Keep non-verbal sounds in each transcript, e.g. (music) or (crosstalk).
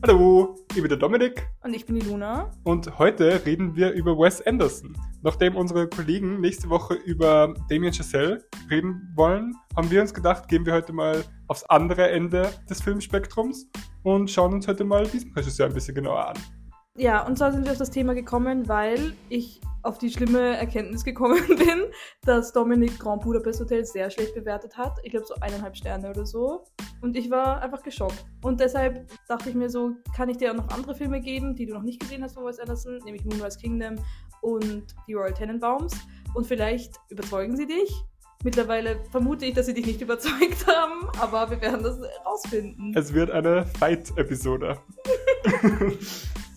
Hallo, ich bin der Dominik Und ich bin die Luna. und heute reden wir über Wes Anderson. Nachdem unsere Kollegen nächste Woche über Damien Chazelle reden wollen, haben wir uns gedacht, gehen wir heute mal aufs andere Ende des Filmspektrums und schauen uns heute mal diesen Regisseur ein bisschen genauer an. Ja, und zwar sind wir auf das Thema gekommen, weil ich auf die schlimme Erkenntnis gekommen (laughs) bin, dass Dominik Grand Budapest Hotel sehr schlecht bewertet hat. Ich glaube so eineinhalb Sterne oder so. Und ich war einfach geschockt. Und deshalb dachte ich mir so, kann ich dir auch noch andere Filme geben, die du noch nicht gesehen hast von Wes Anderson, nämlich Moonrise Kingdom und die Royal Tenenbaums. Und vielleicht überzeugen sie dich. Mittlerweile vermute ich, dass sie dich nicht (laughs) überzeugt haben, aber wir werden das rausfinden. Es wird eine Fight-Episode. (laughs)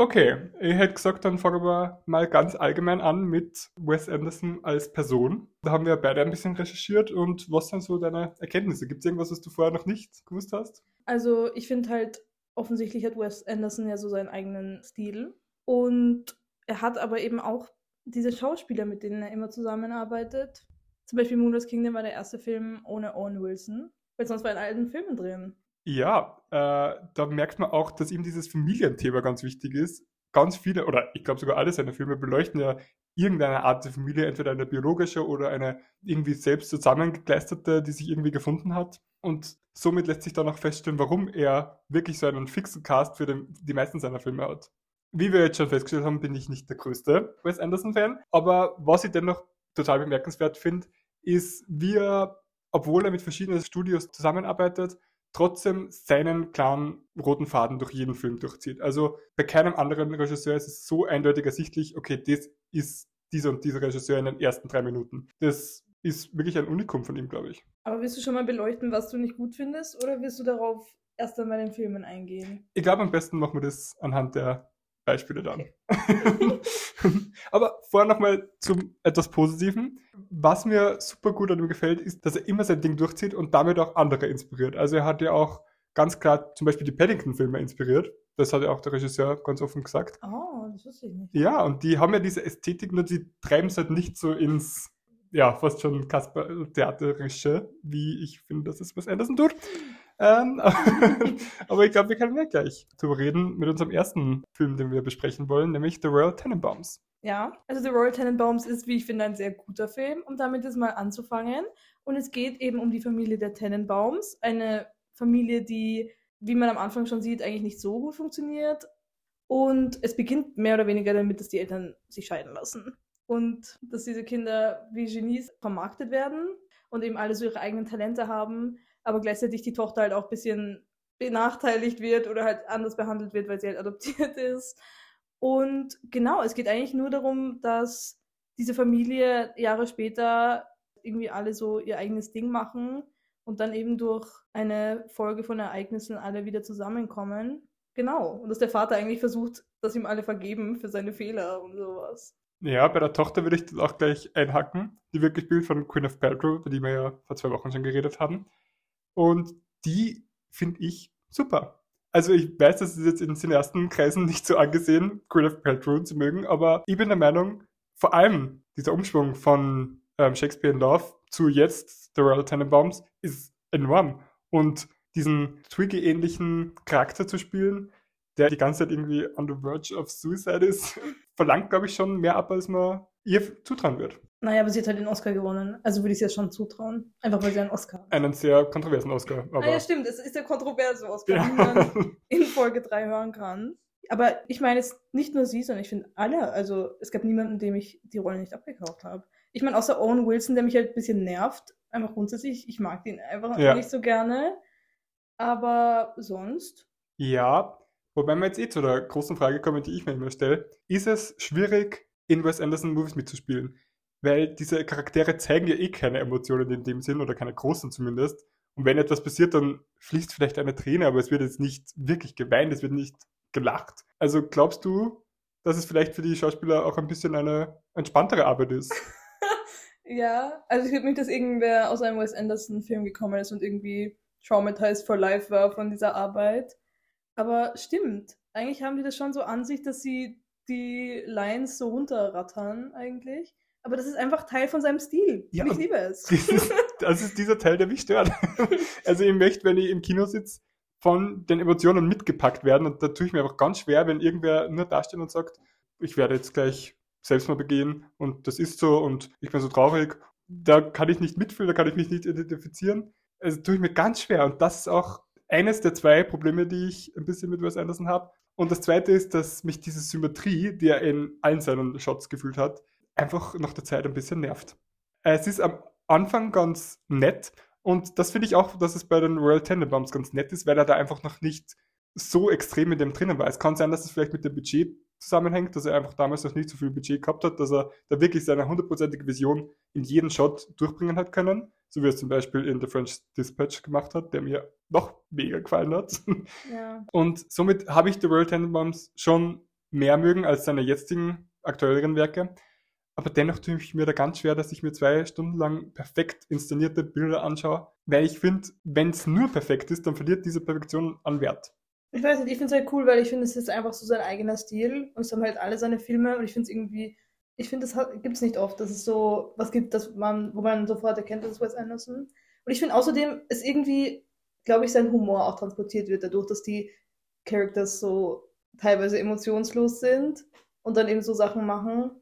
Okay, ich hätte gesagt, dann fangen wir mal ganz allgemein an mit Wes Anderson als Person. Da haben wir beide ein bisschen recherchiert und was sind so deine Erkenntnisse? Gibt es irgendwas, was du vorher noch nicht gewusst hast? Also ich finde halt, offensichtlich hat Wes Anderson ja so seinen eigenen Stil. Und er hat aber eben auch diese Schauspieler, mit denen er immer zusammenarbeitet. Zum Beispiel Moonrise Kingdom war der erste Film ohne Owen Wilson, weil sonst war er in alten Filmen drin. Ja, äh, da merkt man auch, dass ihm dieses Familienthema ganz wichtig ist. Ganz viele, oder ich glaube sogar alle seine Filme beleuchten ja irgendeine Art der Familie, entweder eine biologische oder eine irgendwie selbst zusammengekleisterte, die sich irgendwie gefunden hat. Und somit lässt sich dann auch feststellen, warum er wirklich so einen fixen Cast für den, die meisten seiner Filme hat. Wie wir jetzt schon festgestellt haben, bin ich nicht der größte Wes Anderson-Fan. Aber was ich dennoch total bemerkenswert finde, ist, wie er, obwohl er mit verschiedenen Studios zusammenarbeitet, trotzdem seinen klaren roten Faden durch jeden Film durchzieht. Also bei keinem anderen Regisseur ist es so eindeutig ersichtlich, okay, das ist dieser und dieser Regisseur in den ersten drei Minuten. Das ist wirklich ein Unikum von ihm, glaube ich. Aber willst du schon mal beleuchten, was du nicht gut findest, oder willst du darauf erst einmal in den Filmen eingehen? Ich glaube, am besten machen wir das anhand der Beispiele dann. Okay. (laughs) Aber vorher nochmal zum etwas Positiven. Was mir super gut an ihm gefällt, ist, dass er immer sein Ding durchzieht und damit auch andere inspiriert. Also er hat ja auch ganz klar zum Beispiel die Paddington-Filme inspiriert. Das hat ja auch der Regisseur ganz offen gesagt. Oh, das wusste ich nicht. Ja, und die haben ja diese Ästhetik, nur die treiben es halt nicht so ins, ja, fast schon Kasper-Theaterische, wie ich finde, dass es was Anderson tut. Ähm, (laughs) aber ich glaube, wir können ja gleich drüber reden mit unserem ersten Film, den wir besprechen wollen, nämlich The Royal Tenenbaums. Ja, also The Royal Tenenbaums ist, wie ich finde, ein sehr guter Film, um damit jetzt mal anzufangen. Und es geht eben um die Familie der Tenenbaums, eine Familie, die, wie man am Anfang schon sieht, eigentlich nicht so gut funktioniert. Und es beginnt mehr oder weniger damit, dass die Eltern sich scheiden lassen. Und dass diese Kinder wie Genies vermarktet werden und eben alle so ihre eigenen Talente haben, aber gleichzeitig die Tochter halt auch ein bisschen benachteiligt wird oder halt anders behandelt wird, weil sie halt adoptiert (laughs) ist. Und genau, es geht eigentlich nur darum, dass diese Familie Jahre später irgendwie alle so ihr eigenes Ding machen und dann eben durch eine Folge von Ereignissen alle wieder zusammenkommen. Genau. Und dass der Vater eigentlich versucht, dass ihm alle vergeben für seine Fehler und sowas. Ja, bei der Tochter würde ich das auch gleich einhacken. Die wird gespielt von Queen of Paltrow, über die wir ja vor zwei Wochen schon geredet haben. Und die finde ich super. Also ich weiß, das ist jetzt in Cineastenkreisen nicht so angesehen, Queen of Paltrow zu mögen, aber ich bin der Meinung, vor allem dieser Umschwung von ähm, Shakespeare in Love zu jetzt The Royal Tenenbaums ist enorm. Und diesen Twiggy-ähnlichen Charakter zu spielen, der die ganze Zeit irgendwie on the verge of suicide ist, (laughs) verlangt, glaube ich, schon mehr ab, als man ihr zutrauen wird. Naja, aber sie hat halt den Oscar gewonnen. Also würde ich es ja schon zutrauen. Einfach weil sie einen Oscar hat. Einen sehr kontroversen Oscar. Aber Ah ja, stimmt. Es ist der kontroverse Oscar, Ja. den man (laughs) in Folge 3 hören kann. Aber ich meine, es nicht nur sie, sondern ich finde alle. Also es gab niemanden, dem ich die Rolle nicht abgekauft habe. Ich meine, außer Owen Wilson, der mich halt ein bisschen nervt. Einfach grundsätzlich. Ich mag den einfach Ja. nicht so gerne. Aber sonst. Ja, wobei wir jetzt eh zu der großen Frage kommen, die ich mir immer stelle. Ist es schwierig, in Wes Anderson Movies mitzuspielen? Weil diese Charaktere zeigen ja eh keine Emotionen in dem Sinn oder keine großen zumindest. Und wenn etwas passiert, dann fließt vielleicht eine Träne, aber es wird jetzt nicht wirklich geweint, es wird nicht gelacht. Also glaubst du, dass es vielleicht für die Schauspieler auch ein bisschen eine entspanntere Arbeit ist? (laughs) Ja, also ich glaube nicht, dass irgendwer aus einem Wes Anderson-Film gekommen ist und irgendwie traumatized for life war von dieser Arbeit. Aber stimmt, eigentlich haben die das schon so an sich, dass sie die Lines so runterrattern eigentlich. Aber das ist einfach Teil von seinem Stil. Ja, ich liebe es. Das ist, das ist dieser Teil, der mich stört. (laughs) Also ich möchte, wenn ich im Kino sitze, von den Emotionen mitgepackt werden. Und da tue ich mir einfach ganz schwer, wenn irgendwer nur dasteht und sagt, ich werde jetzt gleich selbst mal begehen und das ist so und ich bin so traurig. Da kann ich nicht mitfühlen, da kann ich mich nicht identifizieren. Also tue ich mir ganz schwer. Und das ist auch eines der zwei Probleme, die ich ein bisschen mit Wes Anderson habe. Und das zweite ist, dass mich diese Symmetrie, die er in allen seinen Shots gefühlt hat, einfach nach der Zeit ein bisschen nervt. Es ist am Anfang ganz nett und das finde ich auch, dass es bei den Royal Tenenbaums ganz nett ist, weil er da einfach noch nicht so extrem in dem drinnen war. Es kann sein, dass es vielleicht mit dem Budget zusammenhängt, dass er einfach damals noch nicht so viel Budget gehabt hat, dass er da wirklich seine hundertprozentige Vision in jeden Shot durchbringen hat können, so wie es zum Beispiel in The French Dispatch gemacht hat, der mir noch mega gefallen hat. (laughs) Ja. Und somit habe ich The Royal Tenenbaums schon mehr mögen als seine jetzigen aktuelleren Werke. Aber dennoch tue ich mir da ganz schwer, dass ich mir zwei Stunden lang perfekt inszenierte Bilder anschaue, weil ich finde, wenn es nur perfekt ist, dann verliert diese Perfektion an Wert. Ich weiß nicht, ich finde es halt cool, weil ich finde, es ist einfach so sein eigener Stil und es haben halt alle seine Filme und ich finde es irgendwie, ich finde, das gibt es nicht oft, dass es so was gibt, dass man, wo man sofort erkennt, dass es Wes Anderson. Und ich finde außerdem, ist irgendwie, glaube ich, sein Humor auch transportiert wird dadurch, dass die Characters so teilweise emotionslos sind und dann eben so Sachen machen.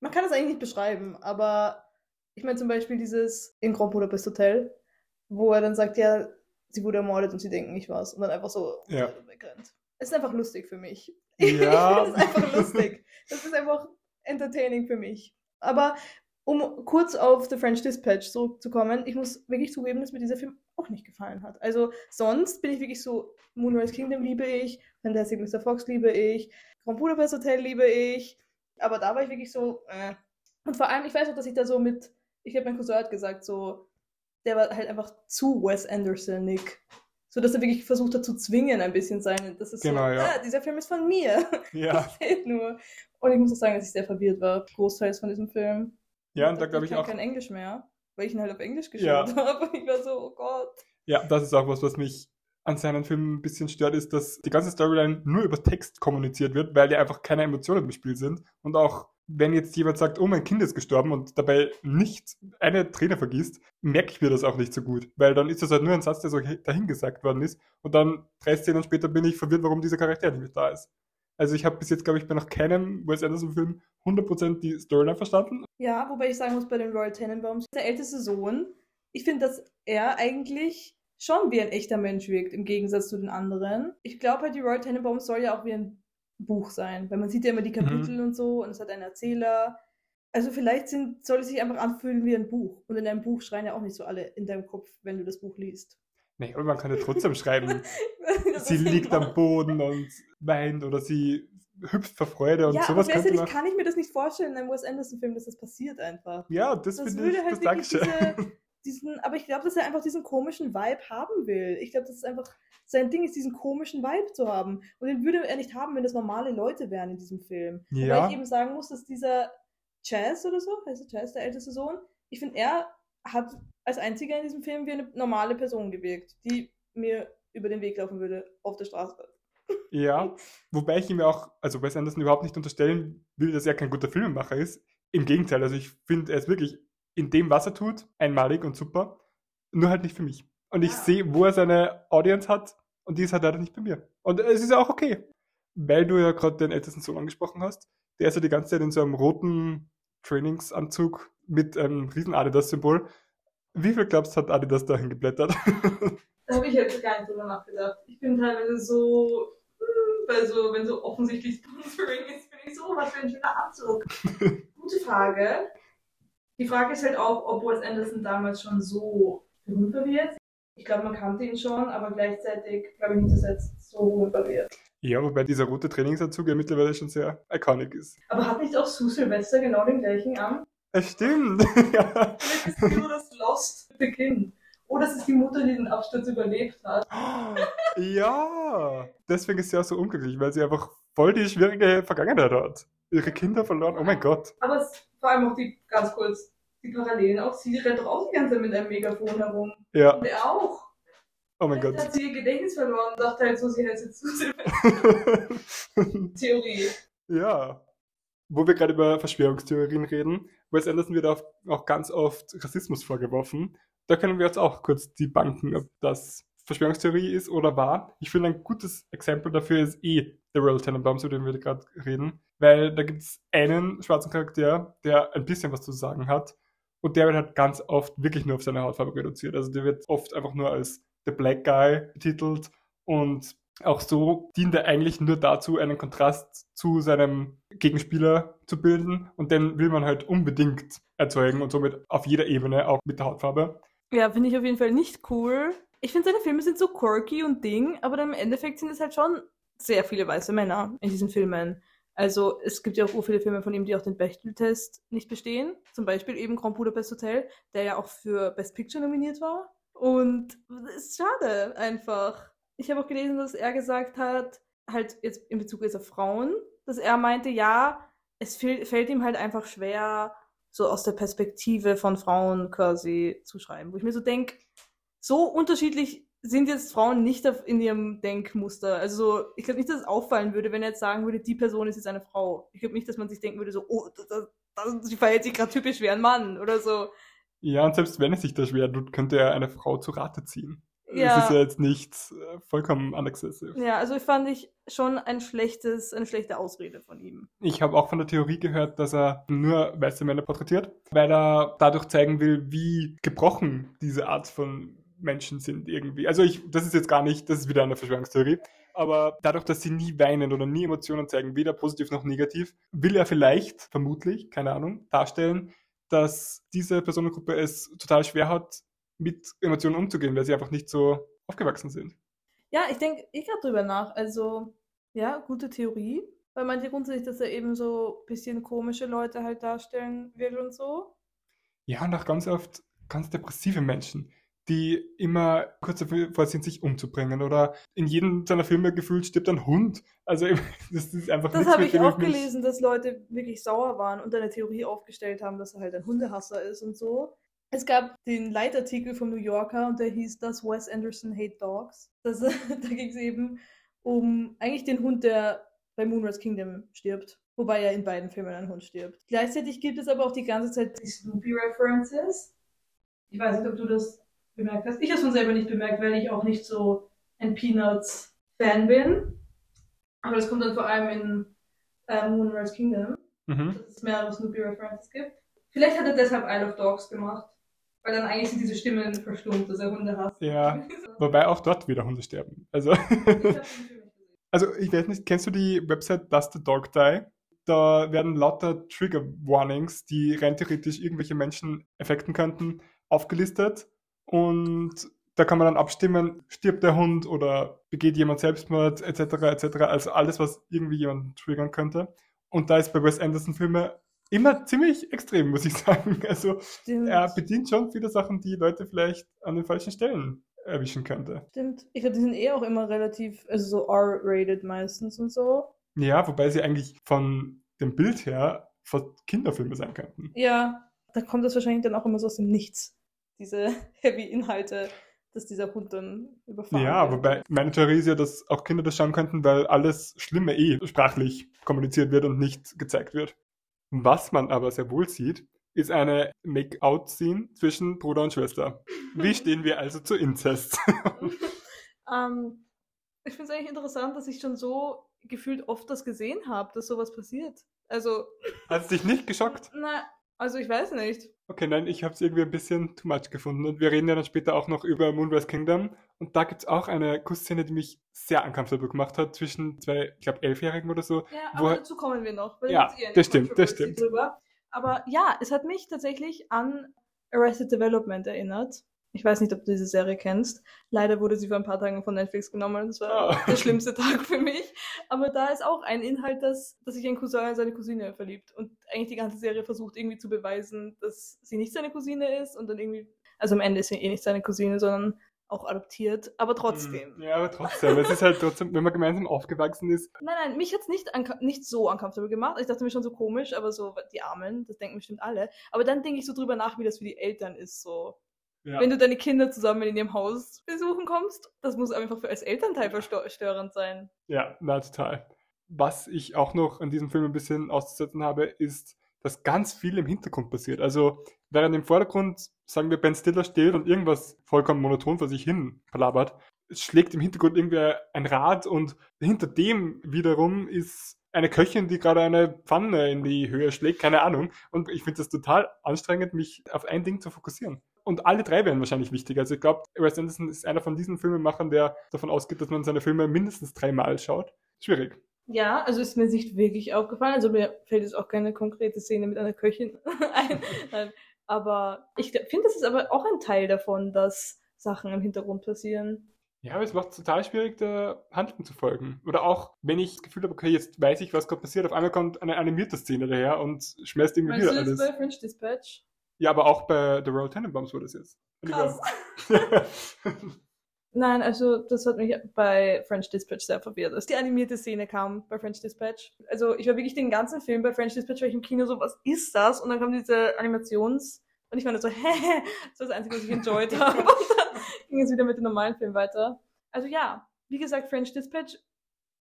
Man kann das eigentlich nicht beschreiben, aber ich meine zum Beispiel dieses in Grand Budapest Hotel, wo er dann sagt, ja, sie wurde ermordet und sie denken, ich war's. Und dann einfach so Ja. wegrennt. Es ist einfach lustig für mich. Ja. (laughs) das ist einfach lustig. Das ist einfach entertaining für mich. Aber um kurz auf The French Dispatch zurückzukommen, ich muss wirklich zugeben, dass mir dieser Film auch nicht gefallen hat. Also sonst bin ich wirklich so, Moonrise Kingdom liebe ich, Fantastic Mr. Fox liebe ich, Grand Budapest Hotel liebe ich, aber da war ich wirklich so, äh. Und vor allem, ich weiß auch, dass ich da so mit, ich habe mein Cousin hat gesagt, so, der war halt einfach zu Wes Anderson-Nick. So, dass er wirklich versucht hat zu zwingen, ein bisschen sein. Das ist Genau, so, ja. ah, dieser Film ist von mir. (laughs) Ja, Seht nur. Und ich muss auch sagen, dass ich sehr verwirrt war, großteils von diesem Film. ja und da glaube ich auch, kein Englisch mehr, weil ich ihn halt auf Englisch Ja. geschaut (laughs) habe. Und ich war so, oh Gott. ja, das ist auch was, was mich an seinen Filmen ein bisschen stört, ist, dass die ganze Storyline nur über Text kommuniziert wird, weil ja einfach keine Emotionen im Spiel sind. Und auch wenn jetzt jemand sagt, oh, mein Kind ist gestorben und dabei nicht eine Träne vergießt, merke ich mir das auch nicht so gut, weil dann ist das halt nur ein Satz, der so dahingesagt worden ist und dann drei Szenen später bin ich verwirrt, warum dieser Charakter nicht mehr da ist. Also ich habe bis jetzt, glaube ich, bei noch keinem Wes Anderson-Film 100% die Storyline verstanden. Ja, wobei ich sagen muss, bei den Royal Tenenbaums, der älteste Sohn, ich finde, dass er eigentlich schon wie ein echter Mensch wirkt, im Gegensatz zu den anderen. Ich glaube halt, die Royal Tenenbaums soll ja auch wie ein Buch sein, weil man sieht ja immer die Kapitel und so und es hat einen Erzähler. Also vielleicht sind, soll es sich einfach anfühlen wie ein Buch. Und in einem Buch schreien ja auch nicht so alle in deinem Kopf, wenn du das Buch liest. Nee, aber man kann ja trotzdem schreiben, (laughs) sie liegt am genau. Boden und weint oder sie hüpft vor Freude und ja, sowas aber könnte man. kann ich mir das nicht vorstellen in einem Wes Anderson-Film, dass das passiert einfach. Ja, das, Das finde ich, halt das Dankeschön. diese, diesen, aber ich glaube, dass er einfach diesen komischen Vibe haben will. Ich glaube, dass es einfach sein Ding ist, diesen komischen Vibe zu haben. Und den würde er nicht haben, wenn das normale Leute wären in diesem Film. Ja. Wobei ich eben sagen muss, dass dieser Chaz oder so, heißt er Chaz, der älteste Sohn, ich finde, er hat als einziger in diesem Film wie eine normale Person gewirkt, die mir über den Weg laufen würde auf der Straße. Ja, (laughs) wobei ich ihm ja auch, also Wes Anderson überhaupt nicht unterstellen will, dass er kein guter Filmemacher ist. Im Gegenteil, also ich finde, er ist wirklich in dem, was er tut, einmalig und super. Nur halt nicht für mich. Und ich sehe, wo er seine Audience hat und die ist halt leider nicht bei mir. Und es ist ja auch okay. Weil du ja gerade den ältesten Sohn angesprochen hast. Der ist ja die ganze Zeit in so einem roten Trainingsanzug mit einem riesen Adidas-Symbol. Wie viel glaubst du, hat Adidas dahin geblättert? Da (laughs) habe ich jetzt gar nicht drüber nachgedacht. Ich bin teilweise so, weil so, wenn so offensichtlich (laughs) Sponsoring ist, bin ich so, was für ein schöner Anzug. (laughs) Gute Frage. Die Frage ist halt auch, ob Wes Anderson damals schon so berühmt war wie jetzt. Ich glaube, man kannte ihn schon, aber gleichzeitig glaube ich nicht, dass er jetzt so berühmt jetzt. ja, wobei dieser rote Trainingsanzug ja mittlerweile schon sehr iconic ist. Aber hat nicht auch Sue Sylvester genau den gleichen an? (laughs) Es stimmt. ja. Vielleicht ist nur das Lost Kind. Oder es ist die Mutter, die den Absturz überlebt hat. ja. Deswegen ist sie auch so unglücklich, weil sie einfach voll die schwierige Vergangenheit hat. Ihre Kinder verloren. Oh mein Gott. Aber es, vor allem auch die, ganz kurz, die Parallelen. Auch sie rennt doch auch die ganze Zeit mit einem Megafon herum. Ja. Und er auch. Oh mein Gott. hat sie ihr Gedächtnis verloren und dachte halt so, sie hätte jetzt zu (laughs) Theorie. Ja. Wo wir gerade über Verschwörungstheorien reden, Wes Anderson wird auch, auch ganz oft Rassismus vorgeworfen. Da können wir jetzt auch kurz debunken, ob das Verschwörungstheorie ist oder war. Ich finde, ein gutes Exempel dafür ist eh The Royal Tenenbaums, über den wir gerade reden. Weil da gibt es einen schwarzen Charakter, der ein bisschen was zu sagen hat. Und der wird halt ganz oft wirklich nur auf seine Hautfarbe reduziert. Also der wird oft einfach nur als The Black Guy betitelt. Und auch so dient er eigentlich nur dazu, einen Kontrast zu seinem Gegenspieler zu bilden. Und den will man halt unbedingt erzeugen und somit auf jeder Ebene, auch mit der Hautfarbe. Ja, finde ich auf jeden Fall nicht cool. Ich finde, seine Filme sind so quirky und Ding, aber im Endeffekt sind es halt schon sehr viele weiße Männer in diesen Filmen. Also es gibt ja auch viele Filme von ihm, die auch den Bechtel-Test nicht bestehen. Zum Beispiel eben Grand Budapest Hotel, der ja auch für Best Picture nominiert war. Und es ist schade einfach. Ich habe auch gelesen, dass er gesagt hat, halt jetzt in Bezug jetzt auf Frauen, dass er meinte, ja, es fällt ihm halt einfach schwer, so aus der Perspektive von Frauen quasi zu schreiben. Wo ich mir so denke, so unterschiedlich sind jetzt Frauen nicht in ihrem Denkmuster. Also ich glaube nicht, dass es auffallen würde, wenn er jetzt sagen würde, die Person ist jetzt eine Frau. Ich glaube nicht, dass man sich denken würde, so, oh, das, das, sie verhält sich gerade typisch wie ein Mann oder so. Ja, und selbst wenn es sich da schwer tut, könnte er eine Frau zu Rate ziehen. Ja. Das ist ja jetzt nicht äh, vollkommen unexcessive. Ja, also ich fand ich schon ein schlechtes, eine schlechte Ausrede von ihm. Ich habe auch von der Theorie gehört, dass er nur weiße Männer porträtiert, weil er dadurch zeigen will, wie gebrochen diese Art von Menschen sind irgendwie. Also ich, das ist jetzt gar nicht, das ist wieder eine Verschwörungstheorie. Aber dadurch, dass sie nie weinen oder nie Emotionen zeigen, weder positiv noch negativ, will er vielleicht, vermutlich, keine Ahnung, darstellen, dass diese Personengruppe es total schwer hat, mit Emotionen umzugehen, weil sie einfach nicht so aufgewachsen sind. Ja, ich denke ich gerade drüber nach. Also, ja, gute Theorie. Weil manche grundsätzlich, dass er eben so ein bisschen komische Leute halt darstellen will und so. Ja, und auch ganz oft ganz depressive Menschen die immer kurz davor sind, sich umzubringen. Oder in jedem seiner Filme gefühlt stirbt ein Hund. Also (laughs) das ist einfach Das habe ich auch gelesen, dass Leute wirklich sauer waren und eine Theorie aufgestellt haben, dass er halt ein Hundehasser ist und so. Es gab den Leitartikel vom New Yorker und der hieß Does Wes Anderson Hate Dogs? Das, (laughs) da ging es eben um eigentlich den Hund, der bei Moonrise Kingdom stirbt. Wobei ja in beiden Filmen ein Hund stirbt. Gleichzeitig gibt es aber auch die ganze Zeit die Snoopy-References. Ich weiß nicht, ob du das bemerkt hast. Ich habe es von selber nicht bemerkt, weil ich auch nicht so ein Peanuts-Fan bin. Aber das kommt dann vor allem in äh, Moonrise Kingdom, mhm. dass es mehrere Snoopy-References gibt. Vielleicht hat er deshalb Isle of Dogs gemacht. Weil dann eigentlich sind diese Stimmen verstummt, dass er Hunde hasst. Ja, (laughs) wobei auch dort wieder Hunde sterben. Also, (laughs) also ich weiß nicht, kennst du die Website Does the Dog Die? Da werden lauter Trigger Warnings, die rein theoretisch irgendwelche Menschen effekten könnten, aufgelistet und da kann man dann abstimmen, stirbt der Hund oder begeht jemand Selbstmord etc. etc. Also alles, was irgendwie jemanden triggern könnte. Und da ist bei Wes Anderson Filme immer ziemlich extrem, muss ich (laughs) sagen. Also Stimmt. er bedient schon viele Sachen, die Leute vielleicht an den falschen Stellen erwischen könnte. Stimmt. Ich glaube, die sind eh auch immer relativ, also so R-rated meistens und so. Ja, wobei sie eigentlich von dem Bild her fast Kinderfilme sein könnten. Ja, da kommt das wahrscheinlich dann auch immer so aus dem Nichts diese (laughs) Heavy-Inhalte, dass dieser Hund dann überfahren Ja, wird. wobei meine Theorie ist ja, dass auch Kinder das schauen könnten, weil alles Schlimme eh sprachlich kommuniziert wird und nicht gezeigt wird. Was man aber sehr wohl sieht, ist eine Make-out-Scene zwischen Bruder und Schwester. Wie (laughs) stehen wir also zu Inzest? (laughs) ähm, ich finde es eigentlich interessant, dass ich schon so gefühlt oft das gesehen habe, dass sowas passiert. Also. Hat es dich nicht geschockt? Na, also ich weiß nicht. Okay, nein, ich habe es irgendwie ein bisschen too much gefunden. Und wir reden ja dann später auch noch über Moonrise Kingdom. Und da gibt es auch eine Kussszene, die mich sehr uncomfortable gemacht hat, zwischen zwei, ich glaube, Elfjährigen oder so. Ja, aber dazu kommen wir noch. ja, das stimmt, das stimmt. Drüber. Aber ja, es hat mich tatsächlich an Arrested Development erinnert. Ich weiß nicht, ob du diese Serie kennst. Leider wurde sie vor ein paar Tagen von Netflix genommen. Das war oh. der schlimmste Tag für mich. Aber da ist auch ein Inhalt, dass, dass sich ein Cousin in seine Cousine verliebt. Und eigentlich die ganze Serie versucht irgendwie zu beweisen, dass sie nicht seine Cousine ist. Und dann irgendwie, also am Ende ist sie eh nicht seine Cousine, sondern auch adoptiert, aber trotzdem. Hm, ja, aber trotzdem. es ist halt trotzdem, wenn man gemeinsam aufgewachsen ist. Nein, nein, mich hat es nicht, nicht so uncomfortable gemacht. Ich dachte mir schon so komisch, aber so die Armen, das denken bestimmt alle. Aber dann denke ich so drüber nach, wie das für die Eltern ist, so. Ja. Wenn du deine Kinder zusammen in ihrem Haus besuchen kommst, das muss einfach für als Elternteil verstörend sein. Ja, na total. was ich auch noch an diesem Film ein bisschen auszusetzen habe, ist, dass ganz viel im Hintergrund passiert. Also während im Vordergrund, sagen wir, Ben Stiller steht und irgendwas vollkommen monoton vor sich hin palabert, schlägt im Hintergrund irgendwie ein Rad und hinter dem wiederum ist eine Köchin, die gerade eine Pfanne in die Höhe schlägt, keine Ahnung. Und ich finde das total anstrengend, mich auf ein Ding zu fokussieren. Und alle drei werden wahrscheinlich wichtig. Also ich glaube, Wes Anderson ist einer von diesen Filmemachern, der davon ausgeht, dass man seine Filme mindestens dreimal schaut. Schwierig. Ja, also ist mir nicht wirklich aufgefallen. Also mir fällt jetzt auch keine konkrete Szene mit einer Köchin (laughs) ein. Aber ich finde, das ist aber auch ein Teil davon, dass Sachen im Hintergrund passieren. Ja, aber es macht es total schwierig, der Handlung zu folgen. Oder auch, wenn ich das Gefühl habe, okay, jetzt weiß ich, was gerade passiert, auf einmal kommt eine animierte Szene daher und schmeißt irgendwie Meinst wieder du alles. bei French Dispatch? Ja, aber auch bei The Royal Tenenbaums wurde es jetzt. Krass. (laughs) Nein, also das hat mich bei French Dispatch sehr verwirrt, als die animierte Szene kam bei French Dispatch. Also ich war wirklich den ganzen Film bei French Dispatch, war ich im Kino so, was ist das? Und dann kam diese Animations... Und ich war so, (laughs) hä, das war das Einzige, was ich enjoyed habe. Und dann ging es wieder mit dem normalen Film weiter. Also ja, wie gesagt, French Dispatch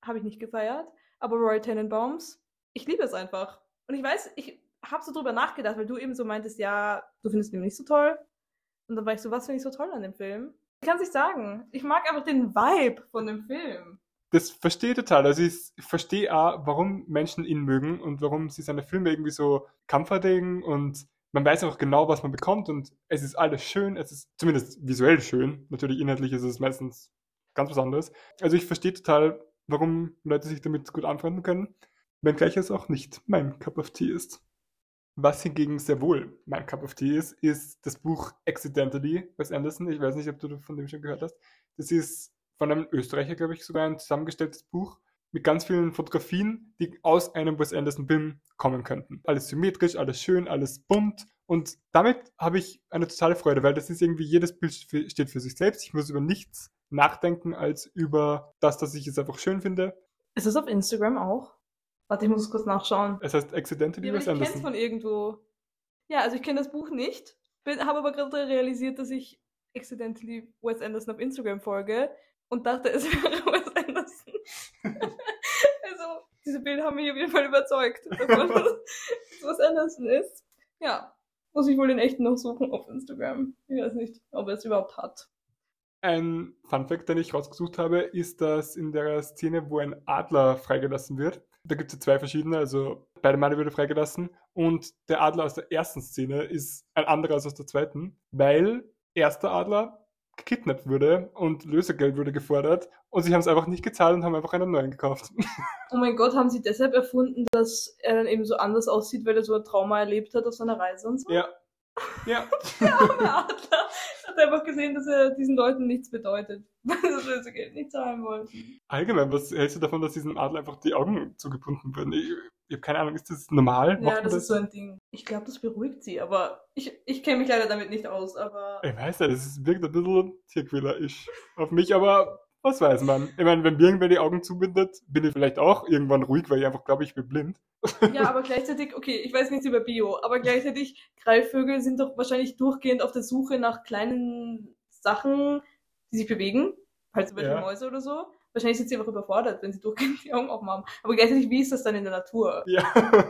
habe ich nicht gefeiert, aber Royal Tenenbaums, ich liebe es einfach. Und ich weiß, ich habe so drüber nachgedacht, weil du eben so meintest, ja, du findest ihn nicht so toll. Und dann war ich so, was finde ich so toll an dem Film? Ich kann es nicht sagen. Ich mag einfach den Vibe von dem Film. das verstehe ich total. Also ich verstehe auch, warum Menschen ihn mögen und warum sie seine Filme irgendwie so comforting und man weiß auch genau, was man bekommt und es ist alles schön, es ist zumindest visuell schön. Natürlich inhaltlich ist es meistens ganz was anderes. Also ich verstehe total, warum Leute sich damit gut anfreunden können, wenngleich es auch nicht mein Cup of Tea ist. Was hingegen sehr wohl mein Cup of Tea ist, ist das Buch Accidentally, Wes Anderson. Ich weiß nicht, ob du von dem schon gehört hast. Das ist von einem Österreicher, glaube ich, sogar ein zusammengestelltes Buch mit ganz vielen Fotografien, die aus einem Wes Anderson-Film kommen könnten. Alles symmetrisch, alles schön, alles bunt. Und damit habe ich eine totale Freude, weil das ist irgendwie, jedes Bild steht für sich selbst. Ich muss über nichts nachdenken als über das, dass ich es einfach schön finde. Ist das auf Instagram auch? Warte, ich muss kurz nachschauen. Es heißt Accidentally Ja, Wes ich kenne es Anderson. von irgendwo. Ja, also ich kenne das Buch nicht, habe aber gerade realisiert, dass ich accidentally Wes Anderson auf Instagram folge und dachte, es (laughs) wäre Wes Anderson. (laughs) also, diese Bilder haben mich auf jeden Fall überzeugt, dass es Wes (laughs) Anderson ist. Ja, muss ich wohl den echten noch suchen auf Instagram. Ich weiß nicht, ob er es überhaupt hat. Ein Funfact, den ich rausgesucht habe, ist, dass in der Szene, wo ein Adler freigelassen wird, da gibt es ja zwei verschiedene, also beide Male wurde freigelassen und der Adler aus der ersten Szene ist ein anderer als aus der zweiten, weil erster Adler gekidnappt wurde und Lösegeld wurde gefordert und sie haben es einfach nicht gezahlt und haben einfach einen neuen gekauft. (laughs) Oh mein Gott, haben sie deshalb erfunden, dass er dann eben so anders aussieht, weil er so ein Trauma erlebt hat auf seiner Reise und so? ja. Ja. (laughs) Der arme Adler hat einfach gesehen, dass er diesen Leuten nichts bedeutet, (laughs) weil sie das Lösegeld nicht zahlen wollten. Allgemein, was hältst du davon, dass diesem Adler einfach die Augen zugebunden wurden? Ich, ich habe keine Ahnung, ist das normal? Ja, man das ist so ein Ding. Ich glaube, das beruhigt sie, aber ich, ich kenne mich leider damit nicht aus, aber Ich weiß nicht, es wirkt ein bisschen Tierquäler-isch auf mich, aber was weiß man. Ich meine, wenn mir irgendwer die Augen zubindet, bin ich vielleicht auch irgendwann ruhig, weil ich einfach glaube, ich bin blind. ja, aber gleichzeitig, okay, ich weiß nichts über Bio, aber gleichzeitig, Greifvögel sind doch wahrscheinlich durchgehend auf der Suche nach kleinen Sachen, die sich bewegen, halt zum Beispiel Ja. Mäuse oder so. Wahrscheinlich sind sie einfach überfordert, wenn sie durchgehend die Augen haben. Aber gleichzeitig, wie ist das dann in der Natur? Ja.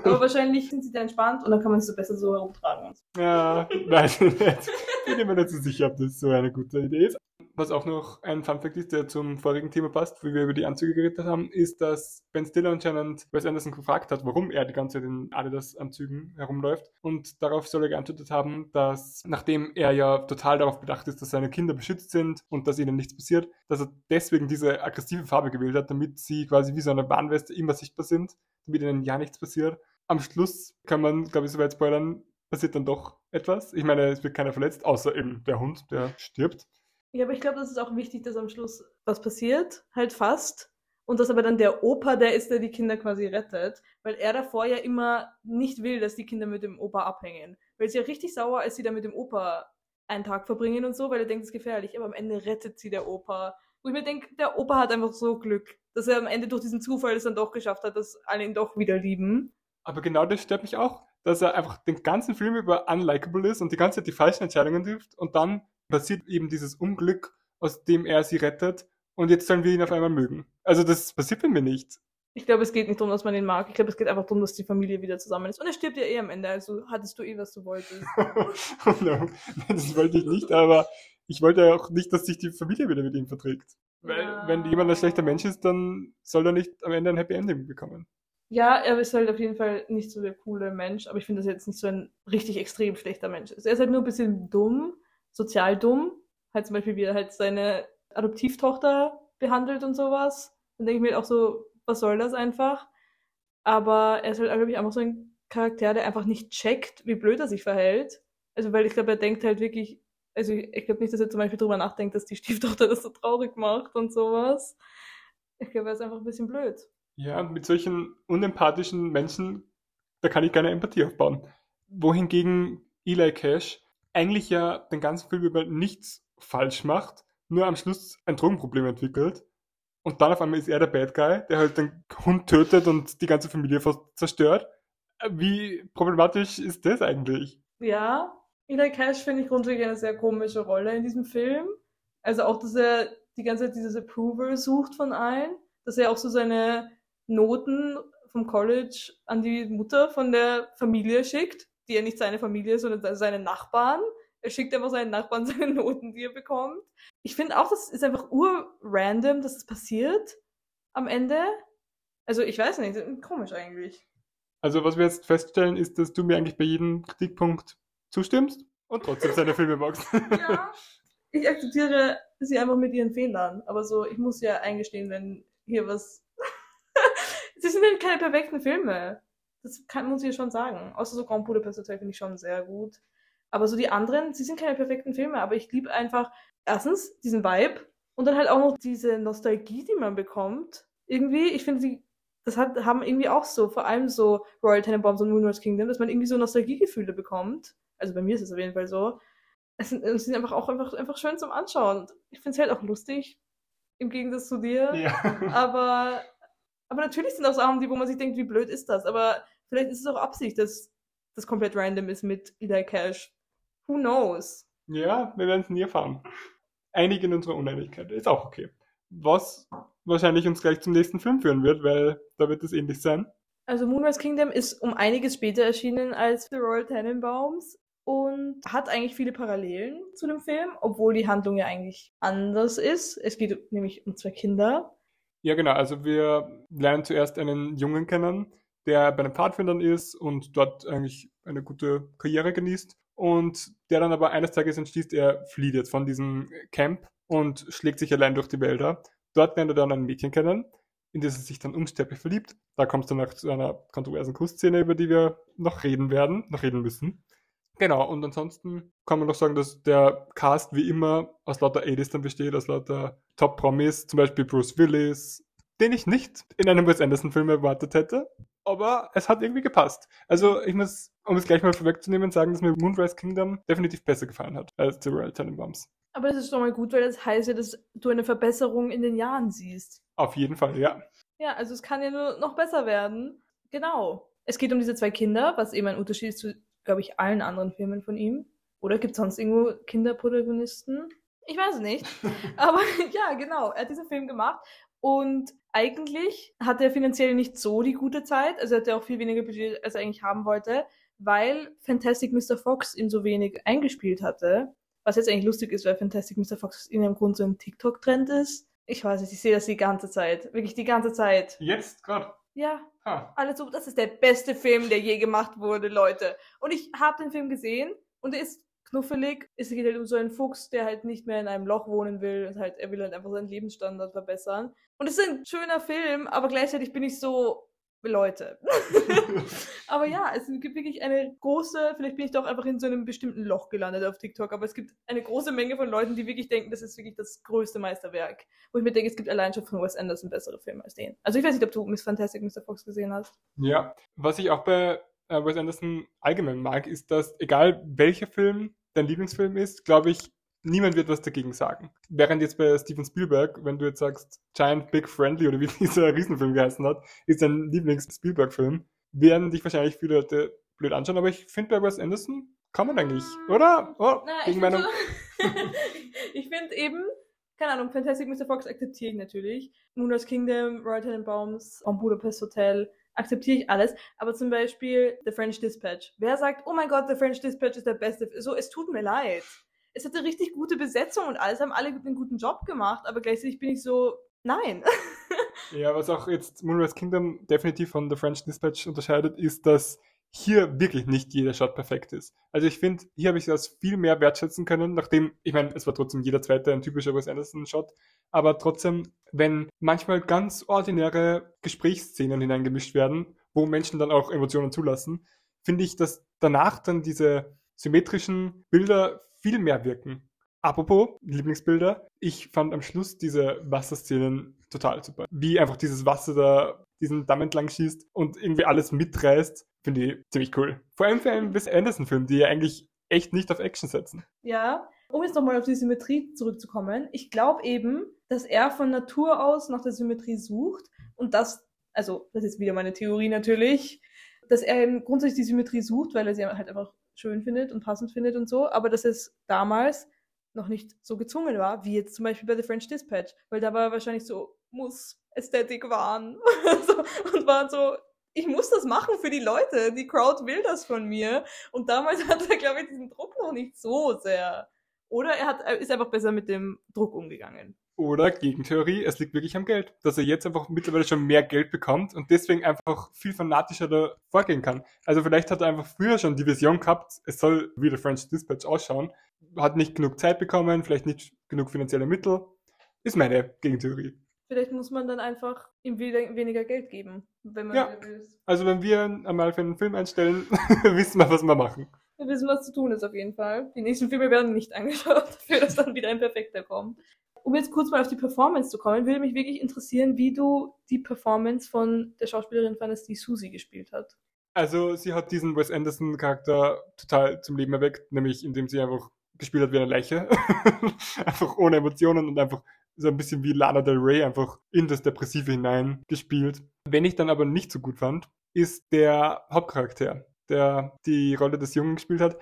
Aber wahrscheinlich sind sie da entspannt und dann kann man sie so besser so herumtragen. ja, weiß ich nicht. Ich bin mir nicht so sicher, ob das so eine gute Idee ist. Was auch noch ein Funfact ist, der zum vorigen Thema passt, wie wir über die Anzüge geredet haben, ist, dass Ben Stiller anscheinend Wes Anderson gefragt hat, warum er die ganze Zeit in Adidas-Anzügen herumläuft. Und darauf soll er geantwortet haben, dass nachdem er ja total darauf bedacht ist, dass seine Kinder beschützt sind und dass ihnen nichts passiert, dass er deswegen diese aggressive Farbe gewählt hat, damit sie quasi wie so eine Warnweste immer sichtbar sind, damit ihnen ja nichts passiert. Am Schluss kann man, glaube ich, soweit spoilern, passiert dann doch etwas. Ich meine, es wird keiner verletzt, außer eben der Hund, der stirbt. Ja, aber ich glaube, das ist auch wichtig, dass am Schluss was passiert, halt fast. Und dass aber dann der Opa der ist, der die Kinder quasi rettet. Weil er davor ja immer nicht will, dass die Kinder mit dem Opa abhängen. Weil sie ja richtig sauer, als sie da mit dem Opa einen Tag verbringen und so, weil er denkt, es ist gefährlich. Aber am Ende rettet sie der Opa. Wo ich mir denke, der Opa hat einfach so Glück, dass er am Ende durch diesen Zufall es dann doch geschafft hat, dass alle ihn doch wieder lieben. Aber genau das stört mich auch, dass er einfach den ganzen Film über unlikable ist und die ganze Zeit die falschen Entscheidungen trifft und dann passiert eben dieses Unglück, aus dem er sie rettet und jetzt sollen wir ihn auf einmal mögen. Also das passiert bei mir nicht. Ich glaube, es geht nicht darum, dass man ihn mag. Ich glaube, es geht einfach darum, dass die Familie wieder zusammen ist. Und er stirbt ja eh am Ende, also hattest du eh, was du wolltest. (laughs) no, das wollte ich nicht, aber ich wollte ja auch nicht, dass sich die Familie wieder mit ihm verträgt. Weil, Ja. wenn jemand ein schlechter Mensch ist, dann soll er nicht am Ende ein Happy Ending bekommen. Ja, er ist halt auf jeden Fall nicht so der coole Mensch, aber ich finde, dass er jetzt nicht so ein richtig extrem schlechter Mensch ist. Er ist halt nur ein bisschen dumm, sozial dumm. Halt zum Beispiel, wie er halt seine Adoptivtochter behandelt und sowas. Dann denke ich mir halt auch so, was soll das einfach? Aber er ist halt, glaube ich, einfach so ein Charakter, der einfach nicht checkt, wie blöd er sich verhält. Also, weil ich glaube, er denkt halt wirklich, also ich, ich glaube nicht, dass er zum Beispiel drüber nachdenkt, dass die Stieftochter (laughs) das so traurig macht und sowas. Ich glaube, er ist einfach ein bisschen blöd. Ja, mit solchen unempathischen Menschen, da kann ich keine Empathie aufbauen. Wohingegen Eli Cash eigentlich ja den ganzen Film über nichts falsch macht, nur am Schluss ein Drogenproblem entwickelt. Und dann auf einmal ist er der Bad Guy, der halt den Hund tötet und die ganze Familie fast zerstört. Wie problematisch ist das eigentlich? Ja, Eli Cash finde ich grundsätzlich eine sehr komische Rolle in diesem Film. Also auch, dass er die ganze Zeit dieses Approval sucht von allen, dass er auch so seine Noten vom College an die Mutter von der Familie schickt, die ja nicht seine Familie ist, sondern seine Nachbarn. Er schickt einfach seinen Nachbarn (laughs) seine Noten, die er bekommt. Ich finde auch, das ist einfach ur-random, dass es passiert am Ende. Also ich weiß nicht, komisch eigentlich. Also was wir jetzt feststellen, ist, dass du mir eigentlich bei jedem Kritikpunkt zustimmst und trotzdem seine Filme magst. (laughs) Ja. Ich akzeptiere sie einfach mit ihren Fehlern. Aber so, ich muss ja eingestehen, wenn hier was. (laughs) sie sind ja keine perfekten Filme. Das kann, muss ich ja schon sagen. Außer so Grand Budapest Hotel finde ich schon sehr gut. Aber so die anderen, sie sind keine perfekten Filme, aber ich liebe einfach erstens diesen Vibe und dann halt auch noch diese Nostalgie, die man bekommt. Irgendwie, ich finde, sie, das hat, haben irgendwie auch so, vor allem so Royal Tenenbaums und Moonrise Kingdom, dass man irgendwie so Nostalgiegefühle bekommt. Also bei mir ist es auf jeden Fall so es sind, es sind einfach auch einfach, einfach schön zum Anschauen. Ich finde es halt auch lustig, im Gegensatz zu dir. ja. Aber, aber natürlich sind auch Sachen, die, wo man sich denkt, wie blöd ist das? Aber vielleicht ist es auch Absicht, dass das komplett random ist mit Eli Cash. Who knows? Ja, wir werden es nie erfahren. Einig in unserer Uneinigkeit. Ist auch okay. Was wahrscheinlich uns gleich zum nächsten Film führen wird, weil da wird es ähnlich sein. Also Moonrise Kingdom ist um einiges später erschienen als The Royal Tenenbaums und hat eigentlich viele Parallelen zu dem Film, obwohl die Handlung ja eigentlich anders ist. Es geht nämlich um zwei Kinder. Ja, genau. Also wir lernen zuerst einen Jungen kennen, der bei den Pfadfindern ist und dort eigentlich eine gute Karriere genießt. Und der dann aber eines Tages entschließt, er flieht jetzt von diesem Camp und schlägt sich allein durch die Wälder. Dort lernt er dann ein Mädchen kennen, in das er sich dann unsterblich verliebt. Da kommt es dann noch zu einer kontroversen Kussszene, über die wir noch reden werden, noch reden müssen. Genau, und ansonsten kann man noch sagen, dass der Cast wie immer aus lauter 80s dann besteht, aus lauter Top-Promis, zum Beispiel Bruce Willis, den ich nicht in einem Wes Anderson-Film erwartet hätte, aber es hat irgendwie gepasst. Also ich muss, um es gleich mal vorwegzunehmen, sagen, dass mir Moonrise Kingdom definitiv besser gefallen hat als The Royal Tenenbaums. Aber das ist doch mal gut, weil das heißt ja, dass du eine Verbesserung in den Jahren siehst. Auf jeden Fall, ja. Ja, also es kann ja nur noch besser werden. Genau. Es geht um diese zwei Kinder, was eben ein Unterschied ist zu, glaube ich, allen anderen Filmen von ihm. Oder gibt es sonst irgendwo Kinderprotagonisten? Ich weiß es nicht. (laughs) Aber (laughs) ja, genau. Er hat diesen Film gemacht. Und eigentlich hatte er finanziell nicht so die gute Zeit. Also er hatte auch viel weniger Budget, als er eigentlich haben wollte, weil Fantastic Mr. Fox ihm so wenig eingespielt hatte. Was jetzt eigentlich lustig ist, weil Fantastic Mr. Fox in irgendeinem Grund so ein TikTok-Trend ist. Ich weiß nicht, ich sehe das die ganze Zeit. Wirklich die ganze Zeit. Jetzt gerade. Ja, Ah. alle so, das ist der beste Film, der je gemacht wurde, Leute. Und ich habe den Film gesehen und er ist knuffelig. Es geht halt um so einen Fuchs, der halt nicht mehr in einem Loch wohnen will und halt, er will halt einfach seinen Lebensstandard verbessern. Und es ist ein schöner Film, aber gleichzeitig bin ich so, Leute. (laughs) aber ja, es gibt wirklich eine große, vielleicht bin ich doch einfach in so einem bestimmten Loch gelandet auf TikTok, aber es gibt eine große Menge von Leuten, die wirklich denken, das ist wirklich das größte Meisterwerk. Wo ich mir denke, es gibt allein schon von Wes Anderson bessere Filme als den. Also ich weiß nicht, ob du Miss Fantastic Mr. Fox gesehen hast. Ja, was ich auch bei äh, Wes Anderson allgemein mag, ist, dass egal welcher Film dein Lieblingsfilm ist, glaube ich, niemand wird was dagegen sagen. Während jetzt bei Steven Spielberg, wenn du jetzt sagst, Giant Big Friendly oder wie (laughs) dieser Riesenfilm geheißen hat, ist dein Lieblings-Spielberg-Film, werden dich wahrscheinlich viele Leute blöd anschauen, aber ich finde bei Wes Anderson kann man eigentlich, oder? Oh, Na, ich gegen finde meine... so, (laughs) ich find eben, keine Ahnung, Fantastic Mr. Fox akzeptiere ich natürlich. Moonrise Kingdom, Royal Tenenbaums, On Budapest Hotel, akzeptiere ich alles. Aber zum Beispiel The French Dispatch. Wer sagt, oh mein Gott, The French Dispatch ist der beste? So, es tut mir leid. Es hatte richtig gute Besetzung und alles, haben alle einen guten Job gemacht, aber gleichzeitig bin ich so, nein. (laughs) ja, was auch jetzt Moonrise Kingdom definitiv von The French Dispatch unterscheidet, ist, dass hier wirklich nicht jeder Shot perfekt ist. Also ich finde, hier habe ich das viel mehr wertschätzen können, nachdem, ich meine, es war trotzdem jeder zweite ein typischer Wes Anderson-Shot, aber trotzdem, wenn manchmal ganz ordinäre Gesprächsszenen hineingemischt werden, wo Menschen dann auch Emotionen zulassen, finde ich, dass danach dann diese symmetrischen Bilder viel mehr wirken. Apropos Lieblingsbilder, ich fand am Schluss diese Wasserszenen total super. Wie einfach dieses Wasser da diesen Damm entlang schießt und irgendwie alles mitreißt Finde ich ziemlich cool. Vor allem für einen Wes Anderson-Film, die ja eigentlich echt nicht auf Action setzen. Ja, um jetzt nochmal auf die Symmetrie zurückzukommen. Ich glaube eben, dass er von Natur aus nach der Symmetrie sucht und das, also das ist wieder meine Theorie natürlich, dass er eben grundsätzlich die Symmetrie sucht, weil er sie halt einfach schön findet und passend findet und so, aber dass es damals noch nicht so gezwungen war, wie jetzt zum Beispiel bei The French Dispatch, weil da war wahrscheinlich so, muss Ästhetik waren (laughs) und waren so, ich muss das machen für die Leute. Die Crowd will das von mir. Und damals (laughs) hat er, glaube ich, diesen Druck noch nicht so sehr. Oder er, hat, ist einfach besser mit dem Druck umgegangen. Oder Gegentheorie, es liegt wirklich am Geld. Dass er jetzt einfach mittlerweile schon mehr Geld bekommt und deswegen einfach viel fanatischer da vorgehen kann. Also vielleicht hat er einfach früher schon die Vision gehabt, es soll wie der French Dispatch ausschauen, hat nicht genug Zeit bekommen, vielleicht nicht genug finanzielle Mittel. Ist meine Gegentheorie. Vielleicht muss man dann einfach ihm weniger Geld geben, wenn man ja. will. Also wenn wir einmal für einen Film einstellen, (laughs) wissen wir, was wir machen. Wir wissen, was zu tun ist auf jeden Fall. Die nächsten Filme werden nicht (laughs) angeschaut, dafür, dass dann wieder ein perfekter kommt. Um jetzt kurz mal auf die Performance zu kommen, würde mich wirklich interessieren, wie du die Performance von der Schauspielerin fandest, die Susie gespielt hat. Also sie hat diesen Wes Anderson Charakter total zum Leben erweckt, nämlich indem sie einfach gespielt hat wie eine Leiche. (laughs) einfach ohne Emotionen und einfach so ein bisschen wie Lana Del Rey einfach in das Depressive hinein gespielt. Wenn ich dann aber nicht so gut fand, ist der Hauptcharakter, der die Rolle des Jungen gespielt hat.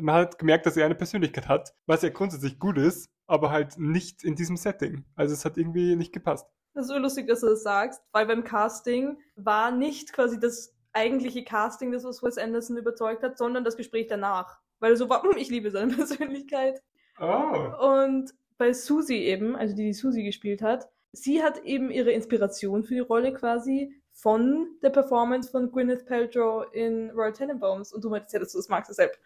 Man hat gemerkt, dass er eine Persönlichkeit hat, was ja grundsätzlich gut ist, aber halt nicht in diesem Setting. Also es hat irgendwie nicht gepasst. Das ist so lustig, dass du das sagst, weil beim Casting war nicht quasi das eigentliche Casting, das was Wes Anderson überzeugt hat, sondern das Gespräch danach. Weil er so war, hm, ich liebe seine (laughs) Persönlichkeit. Oh. Und bei Susie eben, also die die Susie gespielt hat, sie hat eben ihre Inspiration für die Rolle quasi von der Performance von Gwyneth Paltrow in Royal Tenenbaums. Und du meintest ja, dass du das magst, deshalb.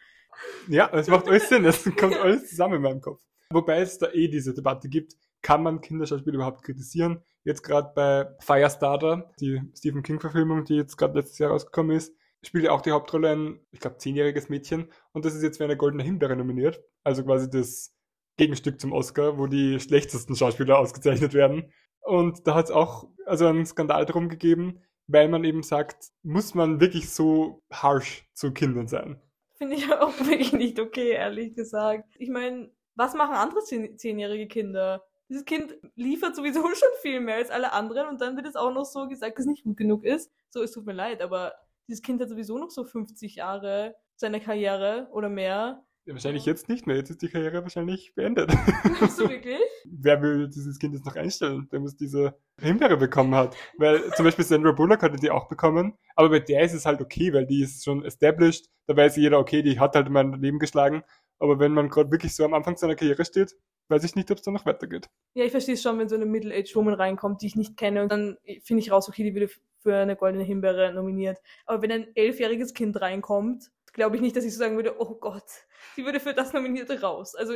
Ja, es macht alles Sinn, es (laughs) kommt alles zusammen in meinem Kopf. Wobei es da eh diese Debatte gibt, kann man Kinderschauspiel überhaupt kritisieren? Jetzt gerade bei Firestarter, die Stephen King-Verfilmung, die jetzt gerade letztes Jahr rausgekommen ist, spielt ja auch die Hauptrolle ein, ich glaube, zehnjähriges Mädchen und das ist jetzt für eine goldene Himbeere nominiert. Also quasi das Gegenstück zum Oscar, wo die schlechtesten Schauspieler ausgezeichnet werden. Und da hat es auch also einen Skandal darum gegeben, weil man eben sagt, muss man wirklich so harsh zu Kindern sein? Finde ich (laughs) auch wirklich nicht okay, ehrlich gesagt. Ich meine, was machen andere zehnjährige Kinder? Dieses Kind liefert sowieso (laughs) schon viel mehr als alle anderen und dann wird es auch noch so gesagt, dass es nicht gut genug ist. So, es tut mir leid, aber dieses Kind hat sowieso noch so 50 Jahre seine Karriere oder mehr. Wahrscheinlich jetzt nicht mehr. Jetzt ist die Karriere wahrscheinlich beendet. (laughs) Hast du (laughs) wirklich? Wer will dieses Kind jetzt noch einstellen, der muss diese Himbeere bekommen hat? Weil zum Beispiel Sandra Bullock hatte die auch bekommen. Aber bei der ist es halt okay, weil die ist schon established. Da weiß jeder, okay, die hat halt mein Leben geschlagen. Aber wenn man gerade wirklich so am Anfang seiner Karriere steht, weiß ich nicht, ob es dann noch weitergeht. Ja, ich verstehe es schon, wenn so eine Middle-Aged Woman reinkommt, die ich nicht kenne, und dann finde ich raus, okay, die würde für eine goldene Himbeere nominiert. Aber wenn ein elfjähriges Kind reinkommt, glaube ich nicht, dass ich so sagen würde, oh Gott, sie würde für das Nominierte raus. Also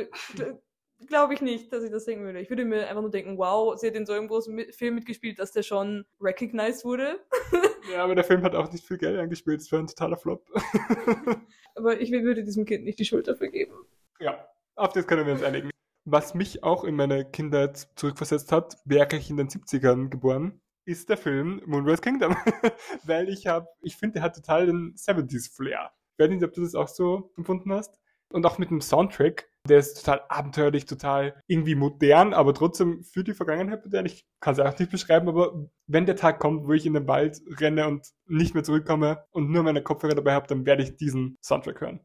glaube ich nicht, dass ich das denken würde. Ich würde mir einfach nur denken, wow, sie hat in so einem großen Film mitgespielt, dass der schon recognized wurde. (laughs) ja, aber der Film hat auch nicht viel Geld angespielt, es war ein totaler Flop. (laughs) aber ich würde diesem Kind nicht die Schuld dafür geben. Ja, auf das können wir uns einigen. Was mich auch in meine Kindheit zurückversetzt hat, wäre ich in den 70ern geboren, ist der Film Moonrise Kingdom. (laughs) Weil ich habe, ich finde, der hat total den 70s Flair weiß nicht, ob du das auch so empfunden hast. Und auch mit dem Soundtrack, der ist total abenteuerlich, total irgendwie modern, aber trotzdem für die Vergangenheit modern. Ich kann es auch nicht beschreiben, aber wenn der Tag kommt, wo ich in den Wald renne und nicht mehr zurückkomme und nur meine Kopfhörer dabei habe, dann werde ich diesen Soundtrack hören.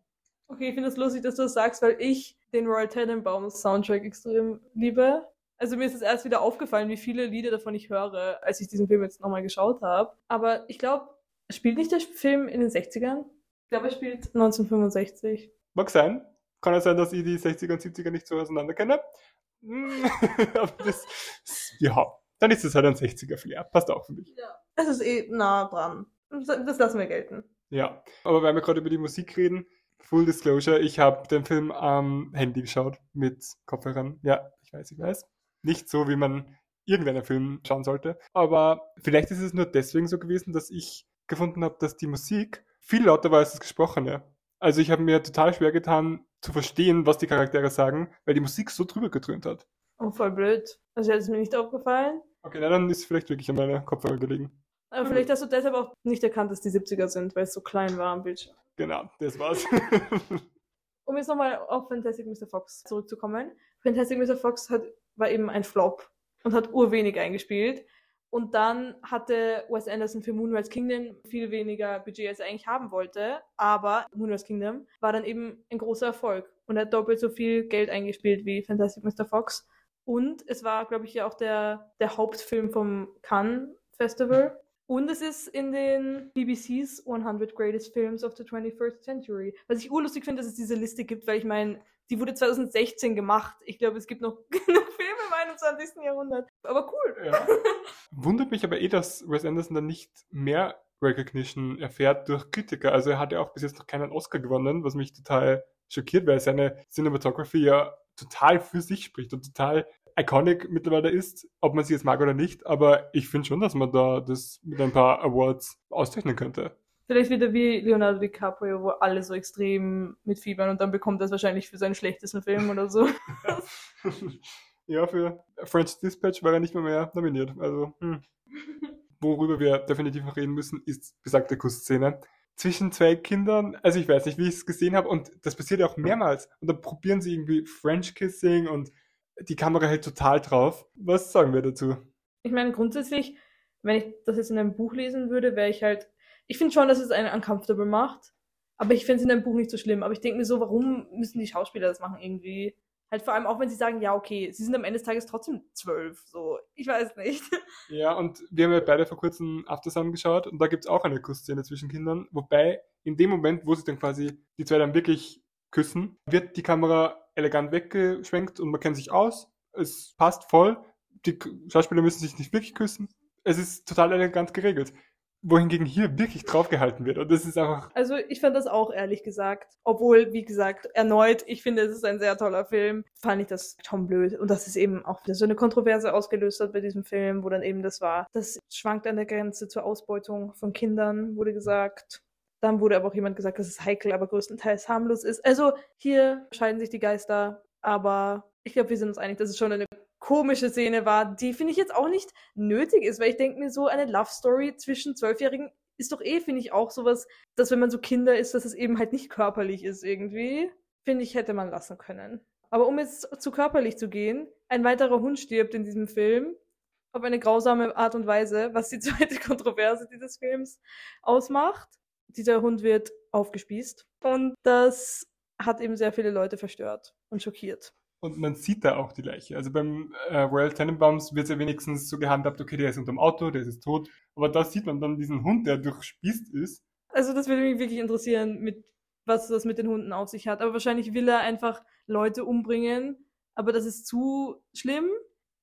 Okay, ich finde es das lustig, dass du das sagst, weil ich den Royal Tenenbaums Soundtrack extrem liebe. Also mir ist es erst wieder aufgefallen, wie viele Lieder davon ich höre, als ich diesen Film jetzt nochmal geschaut habe. Aber ich glaube, spielt nicht der Film in den 60ern? Ich glaube, er spielt 1965. Mag sein. Kann ja sein, dass ich die 60er und 70er nicht so auseinander kenne. (laughs) Aber das, ja, dann ist es halt ein 60er-Flair. Passt auch für mich. Ja. Es ist eh nah dran. Das lassen wir gelten. Ja, aber weil wir gerade über die Musik reden, Full Disclosure, ich habe den Film am Handy geschaut mit Kopfhörern. Ja, ich weiß, ich weiß. Nicht so, wie man irgendeinen Film schauen sollte. Aber vielleicht ist es nur deswegen so gewesen, dass ich gefunden habe, dass die Musik viel lauter war als das Gesprochene. Also ich habe mir total schwer getan zu verstehen, was die Charaktere sagen, weil die Musik so drüber getrönt hat. Oh, voll blöd. Also hat es mir nicht aufgefallen. Okay, na, dann ist es vielleicht wirklich an meiner Kopfhörer gelegen. Aber vielleicht hast du deshalb auch nicht erkannt, dass die 70er sind, weil es so klein war am Bildschirm. Genau, das war's. (laughs) um jetzt nochmal auf Fantastic Mr. Fox zurückzukommen. Fantastic Mr. Fox hat, war eben ein Flop und hat urwenig eingespielt. Und dann hatte Wes Anderson für Moonrise Kingdom viel weniger Budget, als er eigentlich haben wollte. Aber Moonrise Kingdom war dann eben ein großer Erfolg und hat doppelt so viel Geld eingespielt wie Fantastic Mr. Fox. Und es war, glaube ich, ja auch der, der Hauptfilm vom Cannes Festival. Und es ist in den BBC's 100 Greatest Films of the 21st Century. Was ich urlustig finde, dass es diese Liste gibt, weil ich meine, die wurde 2016 gemacht. Ich glaube, es gibt noch (laughs) genug Filme im 21. Jahrhundert. Aber cool. Ja. Wundert mich aber eh, dass Wes Anderson dann nicht mehr Recognition erfährt durch Kritiker. Also er hat ja auch bis jetzt noch keinen Oscar gewonnen, was mich total schockiert, weil seine Cinematography ja total für sich spricht und total iconic mittlerweile ist, ob man sie jetzt mag oder nicht, aber ich finde schon, dass man da das mit ein paar Awards auszeichnen könnte. Vielleicht wieder wie Leonardo DiCaprio, wo alle so extrem mitfiebern und dann bekommt er es wahrscheinlich für seinen schlechtesten Film oder so. (laughs) ja, für French Dispatch war er nicht mehr, mehr nominiert. Also, hm. worüber wir definitiv noch reden müssen, ist besagte Kussszene zwischen zwei Kindern. Also ich weiß nicht, wie ich es gesehen habe und das passiert ja auch mehrmals. Und dann probieren sie irgendwie French Kissing und die Kamera hält total drauf. Was sagen wir dazu? Ich meine, grundsätzlich, wenn ich das jetzt in einem Buch lesen würde, wäre ich halt. Ich finde schon, dass es einen uncomfortable macht. Aber ich finde es in einem Buch nicht so schlimm. Aber ich denke mir so, warum müssen die Schauspieler das machen irgendwie? Halt vor allem auch, wenn sie sagen, ja, okay, sie sind am Ende des Tages trotzdem zwölf. So, ich weiß nicht. (laughs) Ja, und wir haben ja beide vor kurzem Aftersun geschaut und da gibt es auch eine Kussszene zwischen Kindern. Wobei, in dem Moment, wo sie dann quasi die zwei dann wirklich küssen, wird die Kamera elegant weggeschwenkt und man kennt sich aus. Es passt voll. Die Schauspieler müssen sich nicht wirklich küssen. Es ist total elegant geregelt. Wohingegen hier wirklich draufgehalten wird. Und das ist einfach. Also ich fand das auch ehrlich gesagt. Obwohl, wie gesagt, erneut, ich finde, es ist ein sehr toller Film, fand ich das schon blöd. Und dass es eben auch wieder so eine Kontroverse ausgelöst hat bei diesem Film, wo dann eben das war. Das schwankt an der Grenze zur Ausbeutung von Kindern, wurde gesagt. Dann wurde aber auch jemand gesagt, dass es heikel, aber größtenteils harmlos ist. Also hier scheiden sich die Geister, aber ich glaube, wir sind uns einig, dass es schon eine komische Szene war, die finde ich jetzt auch nicht nötig ist, weil ich denke mir so, eine Love Story zwischen Zwölfjährigen ist doch eh, finde ich, auch sowas, dass wenn man so Kinder ist, dass es eben halt nicht körperlich ist irgendwie. Finde ich, hätte man lassen können. Aber um jetzt zu körperlich zu gehen, ein weiterer Hund stirbt in diesem Film auf eine grausame Art und Weise, was die (laughs) zweite Kontroverse dieses Films ausmacht dieser Hund wird aufgespießt. Und das hat eben sehr viele Leute verstört und schockiert. Und man sieht da auch die Leiche. Also beim äh, Royal Tenenbaums wird es ja wenigstens so gehandhabt, okay, der ist unter dem Auto, der ist tot. Aber da sieht man dann diesen Hund, der durchspießt ist. Also das würde mich wirklich interessieren, mit was das mit den Hunden auf sich hat. Aber wahrscheinlich will er einfach Leute umbringen. Aber das ist zu schlimm.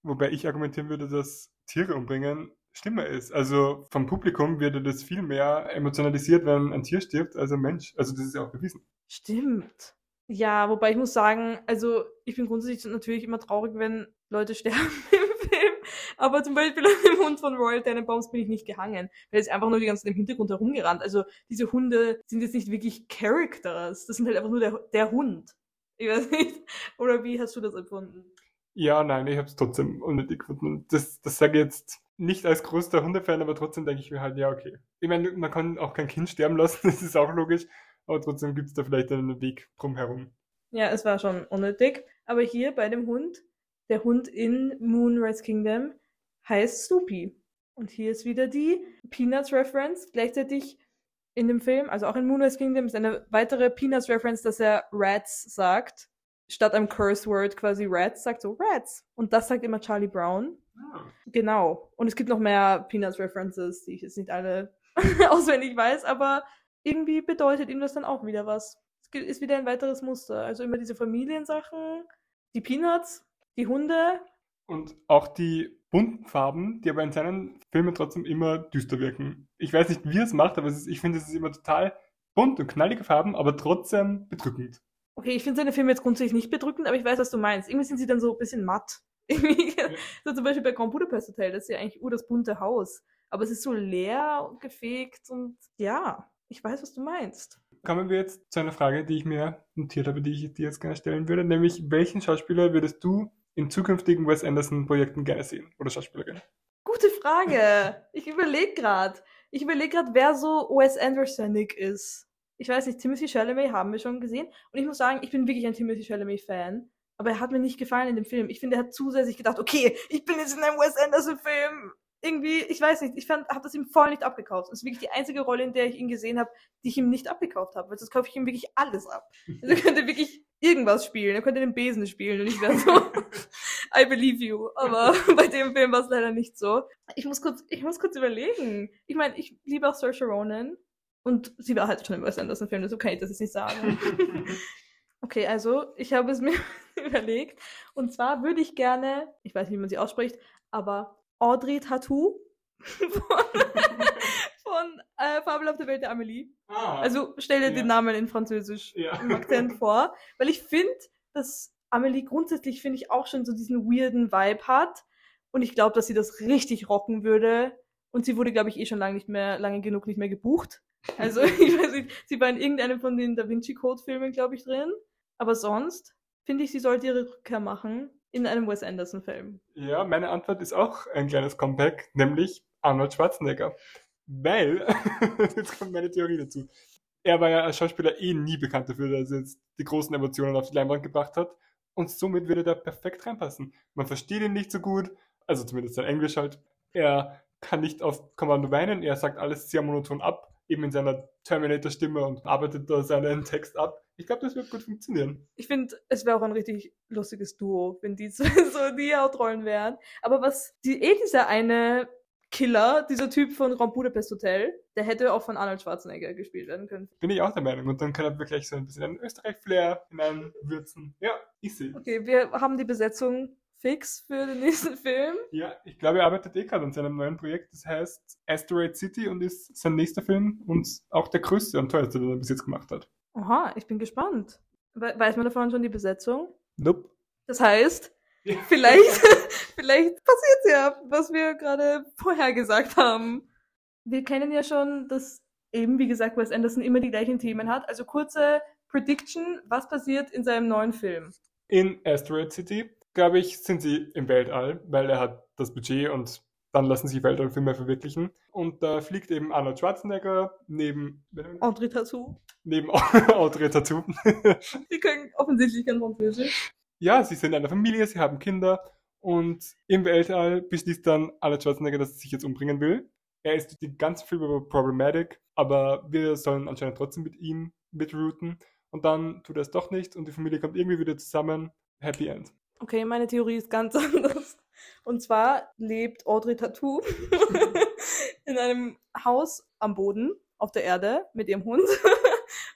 Wobei ich argumentieren würde, dass Tiere umbringen schlimmer ist. Also vom Publikum wird das viel mehr emotionalisiert, wenn ein Tier stirbt, als ein Mensch. Also das ist ja auch bewiesen. Stimmt. Ja, wobei ich muss sagen, also ich bin grundsätzlich natürlich immer traurig, wenn Leute (laughs) sterben im Film. Aber zum Beispiel an dem Hund von Royal Tenenbaums bin ich nicht gehangen. Weil es einfach nur die ganze Zeit im Hintergrund herumgerannt. Also diese Hunde sind jetzt nicht wirklich Characters. Das sind halt einfach nur der, der Hund. Ich weiß nicht. (laughs) Oder wie hast du das empfunden? Ja, nein, ich habe es trotzdem unnötig gefunden. Das, das sage ich jetzt nicht als größter Hundefan, aber trotzdem denke ich mir halt, ja, okay. Ich meine, man kann auch kein Kind sterben lassen, (laughs) das ist auch logisch, aber trotzdem gibt es da vielleicht einen Weg drumherum. Ja, es war schon unnötig. Aber hier bei dem Hund, der Hund in Moonrise Kingdom heißt Snoopy. Und hier ist wieder die Peanuts Reference. Gleichzeitig in dem Film, also auch in Moonrise Kingdom, ist eine weitere Peanuts Reference, dass er Rats sagt statt einem Curse Word quasi Rats sagt so Rats. Und das sagt immer Charlie Brown. Ah. Genau. Und es gibt noch mehr Peanuts References, die ich jetzt nicht alle (laughs) auswendig weiß, aber irgendwie bedeutet ihm das dann auch wieder was. Es ist wieder ein weiteres Muster. Also immer diese Familiensachen, die Peanuts, die Hunde. Und auch die bunten Farben, die aber in seinen Filmen trotzdem immer düster wirken. Ich weiß nicht, wie er es macht, aber es ist, ich finde, es ist immer total bunt und knallige Farben, aber trotzdem bedrückend. Okay, ich finde seine Filme jetzt grundsätzlich nicht bedrückend, aber ich weiß, was du meinst. Irgendwie sind sie dann so ein bisschen matt. (laughs) So zum Beispiel bei Grand Budapest Hotel, das ist ja eigentlich ur das bunte Haus. Aber es ist so leer und gefegt und ja, ich weiß, was du meinst. Kommen wir jetzt zu einer Frage, die ich mir notiert habe, die ich dir jetzt gerne stellen würde, nämlich welchen Schauspieler würdest du in zukünftigen Wes Anderson-Projekten gerne sehen? Oder Schauspielerin? Gute Frage. Ich überlege gerade. Ich überlege gerade, wer so Wes Andersonig ist. Ich weiß nicht, Timothy Chalamet haben wir schon gesehen. Und ich muss sagen, ich bin wirklich ein Timothy Chalamet-Fan. Aber er hat mir nicht gefallen in dem Film. Ich finde, er hat zusätzlich gedacht, okay, ich bin jetzt in einem Wes Anderson-Film. Irgendwie, ich weiß nicht, ich habe das ihm voll nicht abgekauft. Das ist wirklich die einzige Rolle, in der ich ihn gesehen habe, die ich ihm nicht abgekauft habe. Weil sonst kaufe ich ihm wirklich alles ab. Also er könnte wirklich irgendwas spielen. Er könnte den Besen spielen und ich wäre so, (laughs) I believe you. Aber (laughs) bei dem Film war es leider nicht so. Ich muss kurz, ich muss kurz überlegen. Ich meine, ich liebe auch Saoirse Ronan. Und sie war halt schon im Wes Anderson-Film, deshalb kann ich das jetzt nicht sagen. (laughs) Okay, also ich habe es mir überlegt. Und zwar würde ich gerne, ich weiß nicht, wie man sie ausspricht, aber Audrey Tattoo (laughs) von, von äh, Fabel auf der Welt der Amelie. ah, Also stell dir Ja. den Namen in Französisch ja. im Akzent (laughs) vor. Weil ich finde, dass Amelie grundsätzlich, finde ich, auch schon so diesen weirden Vibe hat. Und ich glaube, dass sie das richtig rocken würde. Und sie wurde, glaube ich, eh schon lange nicht mehr, lange genug nicht mehr gebucht. Also, (laughs) ich weiß nicht, sie war in irgendeinem von den Da Vinci Code Filmen, glaube ich, drin. Aber sonst finde ich, sie sollte ihre Rückkehr machen in einem Wes Anderson Film. Ja, meine Antwort ist auch ein kleines Comeback, nämlich Arnold Schwarzenegger. Weil, (laughs) jetzt kommt meine Theorie dazu. Er war ja als Schauspieler eh nie bekannt dafür, dass er jetzt die großen Emotionen auf die Leinwand gebracht hat. Und somit würde er da perfekt reinpassen. Man versteht ihn nicht so gut, also zumindest sein Englisch halt. Er kann nicht auf Kommando weinen, er sagt alles sehr monoton ab, eben in seiner Terminator-Stimme und arbeitet da seinen Text ab. Ich glaube, das wird gut funktionieren. Ich finde, es wäre auch ein richtig lustiges Duo, wenn die (laughs) so, so die Hauptrollen wären. Aber was, die, eh dieser eine Killer, dieser Typ von Grand Budapest Hotel, der hätte auch von Arnold Schwarzenegger gespielt werden können. Bin ich auch der Meinung. Und dann kann er wirklich so ein bisschen einen Österreich-Flair hineinwürzen. Ja, ich sehe. Okay, wir haben die Besetzung fix für den (laughs) nächsten Film. Ja, ich glaube, er arbeitet eh gerade an seinem neuen Projekt. Das heißt Asteroid City und ist sein nächster Film und auch der größte und teuerste, den er bis jetzt gemacht hat. Aha, ich bin gespannt. We weiß man davon schon die Besetzung? Nope. Das heißt, vielleicht, (laughs) vielleicht passiert ja, was wir gerade vorher gesagt haben. Wir kennen ja schon, dass eben, wie gesagt, Wes Anderson immer die gleichen Themen hat. Also kurze Prediction, was passiert in seinem neuen Film? In Asteroid City, glaube ich, sind sie im Weltall, weil er hat das Budget und dann lassen sich Weltallfilme verwirklichen. Und da fliegt eben Arnold Schwarzenegger neben, Audrey Tattoo. neben (laughs) Audrey Tattoo. Die (laughs) können offensichtlich kein Französisch. ja, sie sind eine Familie, sie haben Kinder und im Weltall beschließt dann Arnold Schwarzenegger, dass er sich jetzt umbringen will. Er ist die ganze Film über problematic, aber wir sollen anscheinend trotzdem mit ihm mitrouten. Und dann tut er es doch nicht und die Familie kommt irgendwie wieder zusammen. Happy End. Okay, meine Theorie ist ganz (laughs) anders. Und zwar lebt Audrey Tattoo (laughs) in einem Haus am Boden auf der Erde mit ihrem Hund.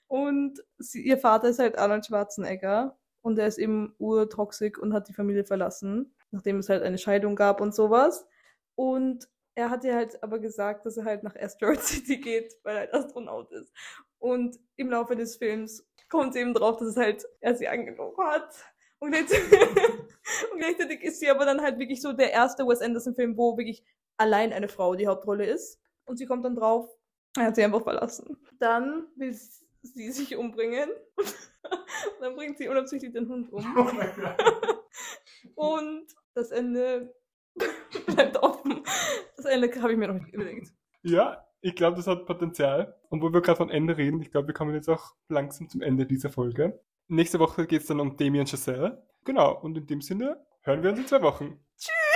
Und sie, ihr Vater ist halt Arnold Schwarzenegger. Und er ist eben urtoxisch und hat die Familie verlassen, nachdem es halt eine Scheidung gab und sowas. Und er hat ihr halt aber gesagt, dass er halt nach Asteroid City geht, weil er halt Astronaut ist. Und im Laufe des Films kommt sie eben drauf, dass es halt er sie angelogen hat. Und gleichzeitig, (laughs) (laughs) und gleichzeitig ist sie aber dann halt wirklich so der erste Wes Anderson-Film, wo wirklich allein eine Frau die Hauptrolle ist. Und sie kommt dann drauf, er hat sie einfach verlassen. Dann will sie sich umbringen. Und (laughs) dann bringt sie unabsichtlich den Hund um. Gott. (laughs) Und das Ende (laughs) bleibt offen. Das Ende habe ich mir noch nicht überlegt. Ja, ich glaube, das hat Potenzial. Und wo wir gerade von Ende reden, ich glaube, wir kommen jetzt auch langsam zum Ende dieser Folge. Nächste Woche geht es dann um Damien Chazelle. Genau, und in dem Sinne hören wir uns in zwei Wochen. Tschüss!